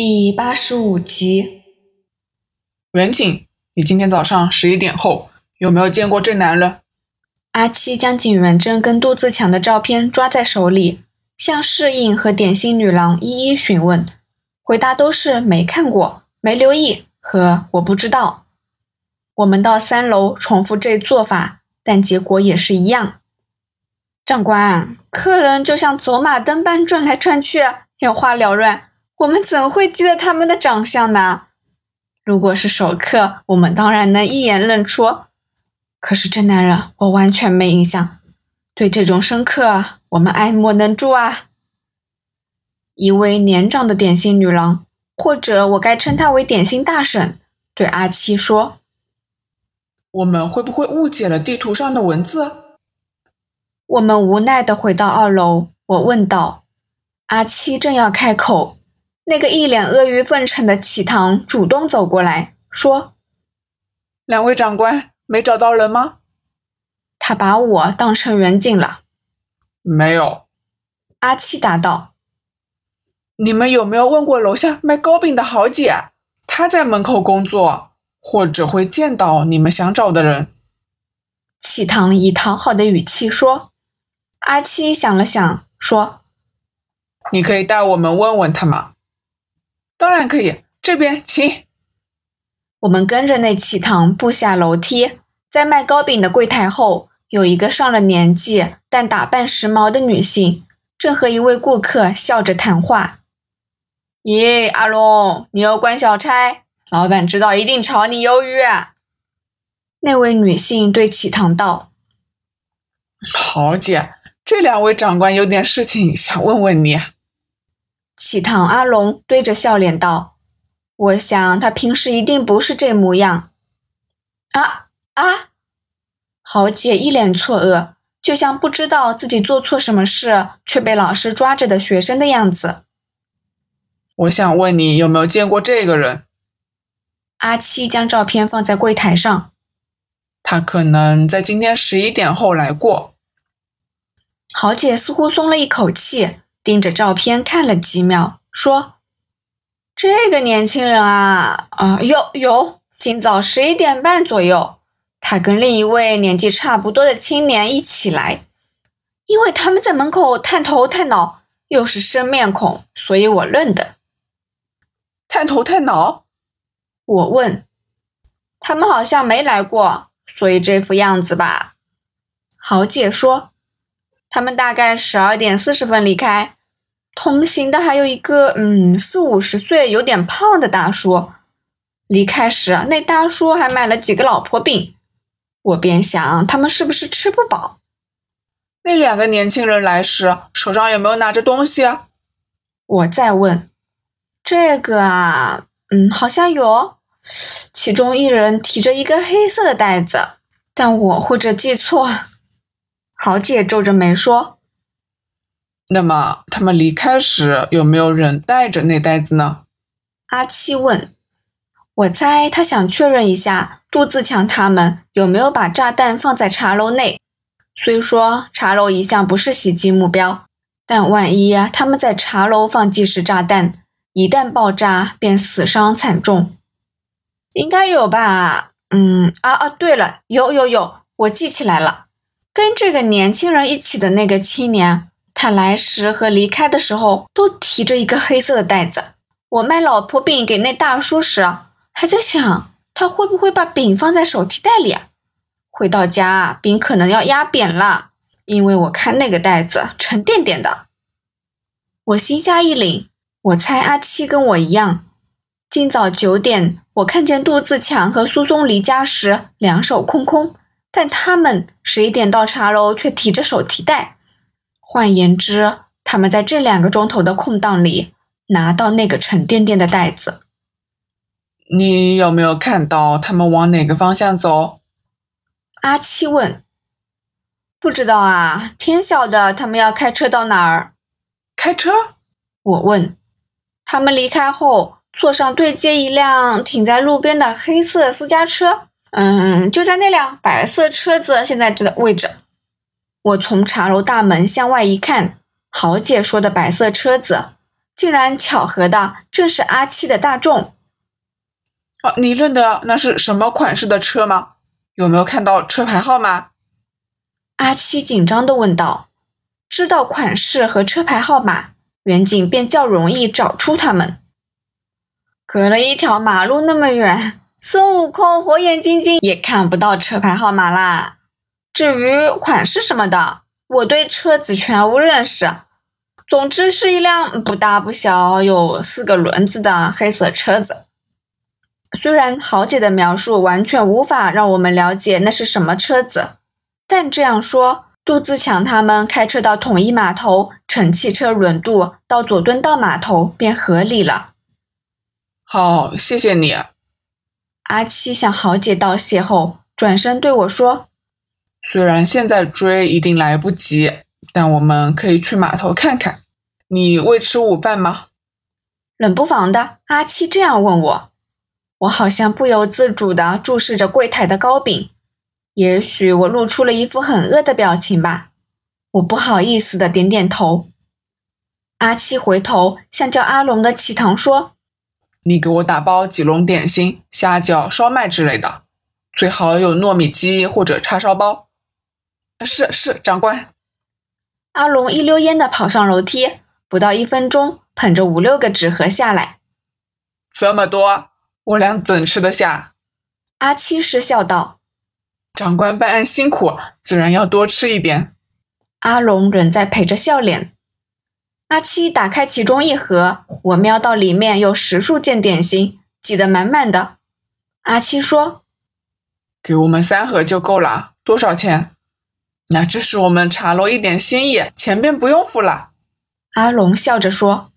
第八十五集，远景，你今天早上十一点后有没有见过这男人？阿七将景元珍跟杜自强的照片抓在手里，向侍应和点心女郎一一询问，回答都是没看过、没留意和我不知道。我们到三楼重复这做法，但结果也是一样。长官，客人就像走马灯般转来转去，眼花缭乱。我们怎会记得他们的长相呢？如果是熟客，我们当然能一眼认出。可是这男人，我完全没印象。对这种生客，我们爱莫能助啊！一位年长的点心女郎，或者我该称她为点心大婶，对阿七说：“我们会不会误解了地图上的文字？”我们无奈地回到二楼。我问道：“阿七正要开口。”那个一脸阿谀奉承的启堂主动走过来说：“两位长官没找到人吗？”他把我当成远景了。没有，阿七答道：“你们有没有问过楼下卖糕饼的豪姐？她在门口工作，或者会见到你们想找的人。”启堂以讨好的语气说。阿七想了想说：“你可以带我们问问他吗？”当然可以，这边请。我们跟着那乞堂步下楼梯，在卖糕饼的柜台后，有一个上了年纪但打扮时髦的女性，正和一位顾客笑着谈话。咦，阿龙，你又关小差？老板知道一定炒你鱿鱼。那位女性对乞堂道：“豪姐，这两位长官有点事情想问问你。”启堂阿龙堆着笑脸道：“我想他平时一定不是这模样。”啊啊！豪姐一脸错愕，就像不知道自己做错什么事却被老师抓着的学生的样子。我想问你有没有见过这个人？阿七将照片放在柜台上。他可能在今天十一点后来过。豪姐似乎松了一口气。盯着照片看了几秒，说：“这个年轻人啊，啊，有有，今早十一点半左右，他跟另一位年纪差不多的青年一起来，因为他们在门口探头探脑，又是生面孔，所以我认得。探头探脑？我问，他们好像没来过，所以这副样子吧。豪姐说，他们大概十二点四十分离开。”同行的还有一个，嗯，四五十岁、有点胖的大叔。离开时，那大叔还买了几个老婆饼。我便想，他们是不是吃不饱？那两个年轻人来时，手上有没有拿着东西？我再问。这个啊，嗯，好像有。其中一人提着一个黑色的袋子，但我或者记错。豪姐皱着眉说。那么他们离开时有没有人带着那袋子呢？阿七问。我猜他想确认一下杜自强他们有没有把炸弹放在茶楼内。虽说茶楼一向不是袭击目标，但万一他们在茶楼放计时炸弹，一旦爆炸便死伤惨重。应该有吧？嗯，啊啊，对了，有有有，我记起来了，跟这个年轻人一起的那个青年。他来时和离开的时候都提着一个黑色的袋子。我卖老婆饼给那大叔时，还在想他会不会把饼放在手提袋里。回到家，饼可能要压扁了，因为我看那个袋子沉甸甸的。我心下一凛，我猜阿七跟我一样。今早九点，我看见杜自强和苏松离家时两手空空，但他们十一点到茶楼却提着手提袋。换言之，他们在这两个钟头的空档里拿到那个沉甸甸的袋子。你有没有看到他们往哪个方向走？阿七问。不知道啊，天晓得他们要开车到哪儿？开车？我问。他们离开后，坐上对接一辆停在路边的黑色私家车。嗯，就在那辆白色车子现在这的位置。我从茶楼大门向外一看，豪姐说的白色车子竟然巧合的正是阿七的大众。啊，你认得那是什么款式的车吗？有没有看到车牌号码？阿七紧张的问道。知道款式和车牌号码，远景便较容易找出他们。隔了一条马路那么远，孙悟空火眼金睛也看不到车牌号码啦。至于款式什么的，我对车子全无认识。总之是一辆不大不小、有四个轮子的黑色车子。虽然豪姐的描述完全无法让我们了解那是什么车子，但这样说，杜自强他们开车到统一码头，乘汽车轮渡到佐敦道码头便合理了。好，谢谢你。阿七向豪姐道谢后，转身对我说：“虽然现在追一定来不及，但我们可以去码头看看。你未吃午饭吗？”冷不防的，阿七这样问我。我好像不由自主地注视着柜台的糕饼，也许我露出了一副很饿的表情吧。我不好意思地点点头。阿七回头向叫阿龙的齐堂说：“你给我打包几笼点心、虾饺、烧麦之类的，最好有糯米鸡或者叉烧包。”“是是，长官。”阿龙一溜烟的跑上楼梯，不到一分钟，捧着五六个纸盒下来。这么多。我俩怎吃得下？阿七失笑道：“长官办案辛苦，自然要多吃一点。”阿龙仍在陪着笑脸。阿七打开其中一盒，我瞄到里面有十数件点心，挤得满满的。阿七说：“给我们三盒就够了，多少钱？”那这是我们茶楼一点心意，钱便不用付了。阿龙笑着说：“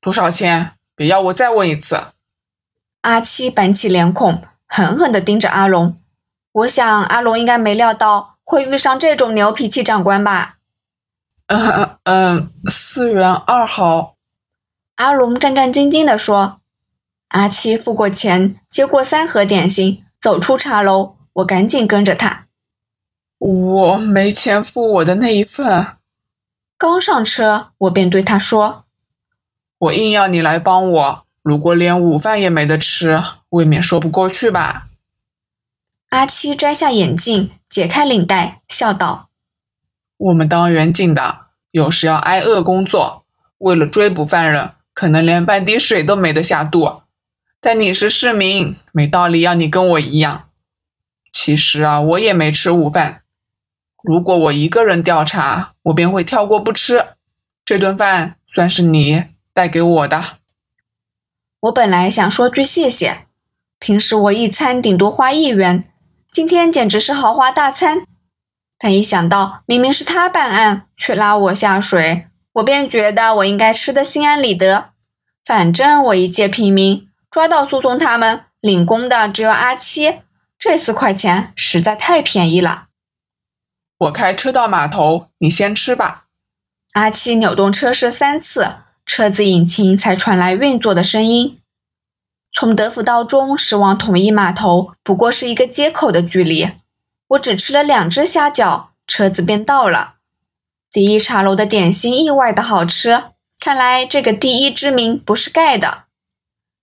多少钱？别要我再问一次。”阿七板起脸孔，狠狠地盯着阿龙。我想阿龙应该没料到会遇上这种牛脾气长官吧。嗯嗯，四元二毫。阿龙战战兢兢地说。阿七付过钱，接过三盒点心，走出茶楼。我赶紧跟着他。我没钱付我的那一份。刚上车，我便对他说：“我硬要你来帮我。”如果连午饭也没得吃，未免说不过去吧？阿七摘下眼镜，解开领带，笑道：“我们当远景的，有时要挨饿工作，为了追捕犯人，可能连半滴水都没得下肚。但你是市民，没道理要你跟我一样。其实啊，我也没吃午饭。如果我一个人调查，我便会跳过不吃。这顿饭算是你带给我的。”我本来想说句谢谢，平时我一餐顶多花一元，今天简直是豪华大餐。但一想到明明是他办案，却拉我下水，我便觉得我应该吃得心安理得。反正我一介平民，抓到诉讼他们领功的只有阿七，这四块钱实在太便宜了。我开车到码头，你先吃吧。阿七扭动车室三次。车子引擎才传来运作的声音。从德辅道中驶往统一码头，不过是一个街口的距离。我只吃了两只虾饺，车子便到了。第一茶楼的点心意外的好吃，看来这个第一之名不是盖的。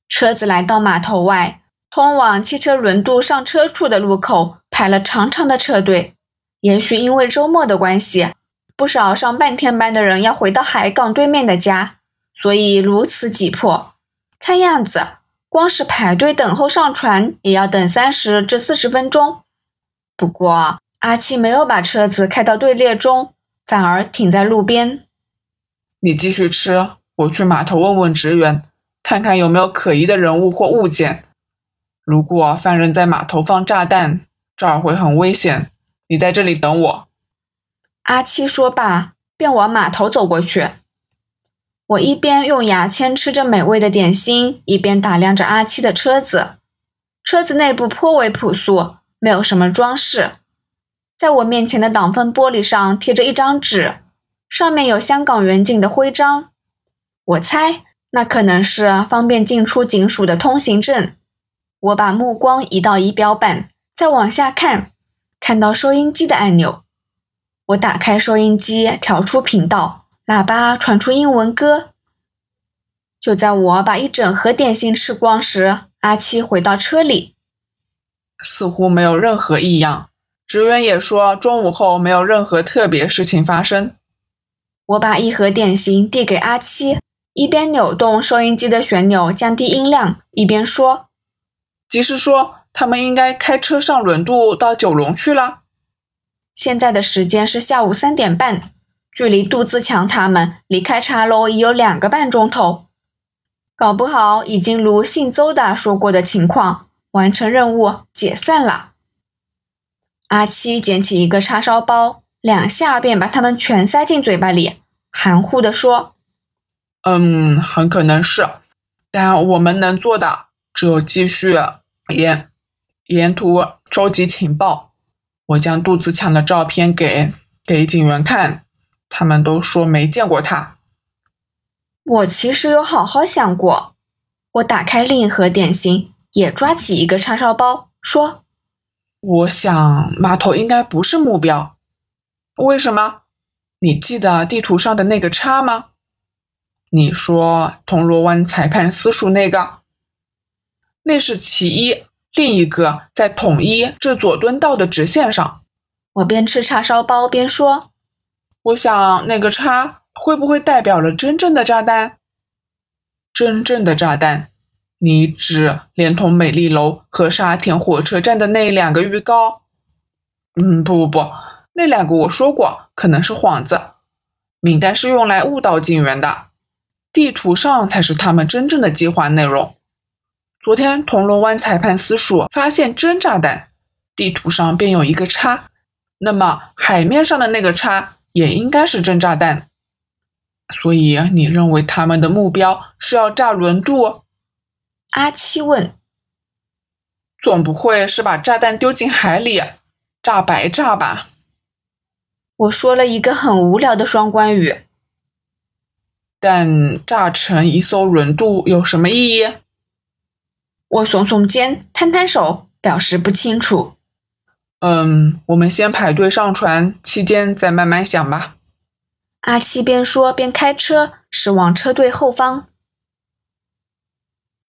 车子来到码头外，通往汽车轮渡上车处的路口排了长长的车队。也许因为周末的关系，不少上半天班的人要回到海港对面的家。所以如此挤迫，看样子光是排队等候上船也要等三十至四十分钟。不过阿七没有把车子开到队列中，反而停在路边。你继续吃，我去码头问问职员，看看有没有可疑的人物或物件。如果犯人在码头放炸弹，这儿会很危险。你在这里等我。阿七说罢，便往码头走过去。我一边用牙签吃着美味的点心，一边打量着阿七的车子。车子内部颇为朴素，没有什么装饰。在我面前的挡风玻璃上贴着一张纸，上面有香港远景的徽章。我猜那可能是方便进出警署的通行证。我把目光移到仪表板，再往下看，看到收音机的按钮。我打开收音机，调出频道。喇叭传出英文歌。就在我把一整盒点心吃光时，阿七回到车里，似乎没有任何异样。职员也说，中午后没有任何特别事情发生。我把一盒点心递给阿七，一边扭动收音机的旋钮降低音量，一边说：“即是说，他们应该开车上轮渡到九龙去了。现在的时间是下午三点半，距离杜自强他们离开茶楼已有两个半钟头，搞不好已经如姓邹的说过的情况，完成任务解散了。”阿七捡起一个叉烧包，两下便把它们全塞进嘴巴里，含糊地说：“嗯，很可能是，但我们能做的只有继续沿沿途收集情报。我将杜子强的照片给给警员看，他们都说没见过他。我其实有好好想过。我打开另一盒点心，也抓起一个叉烧包，说。”我想码头应该不是目标，为什么？你记得地图上的那个叉吗？你说铜锣湾裁判私塾那个，那是其一，另一个在统一至佐敦道的直线上。我边吃叉烧包边说，我想那个叉会不会代表了真正的炸弹？真正的炸弹。你指连同美丽楼和沙田火车站的那两个预告？嗯，不不不，那两个我说过，可能是幌子。名单是用来误导警员的，地图上才是他们真正的计划内容。昨天铜锣湾裁判司署发现真炸弹，地图上便有一个叉，那么海面上的那个叉也应该是真炸弹。所以你认为他们的目标是要炸轮渡？阿七问：“总不会是把炸弹丢进海里，炸白炸吧？”我说了一个很无聊的双关语。但炸成一艘轮渡有什么意义？我耸耸肩，摊摊手，表示不清楚。嗯，我们先排队上船，期间再慢慢想吧。阿七边说边开车驶往车队后方。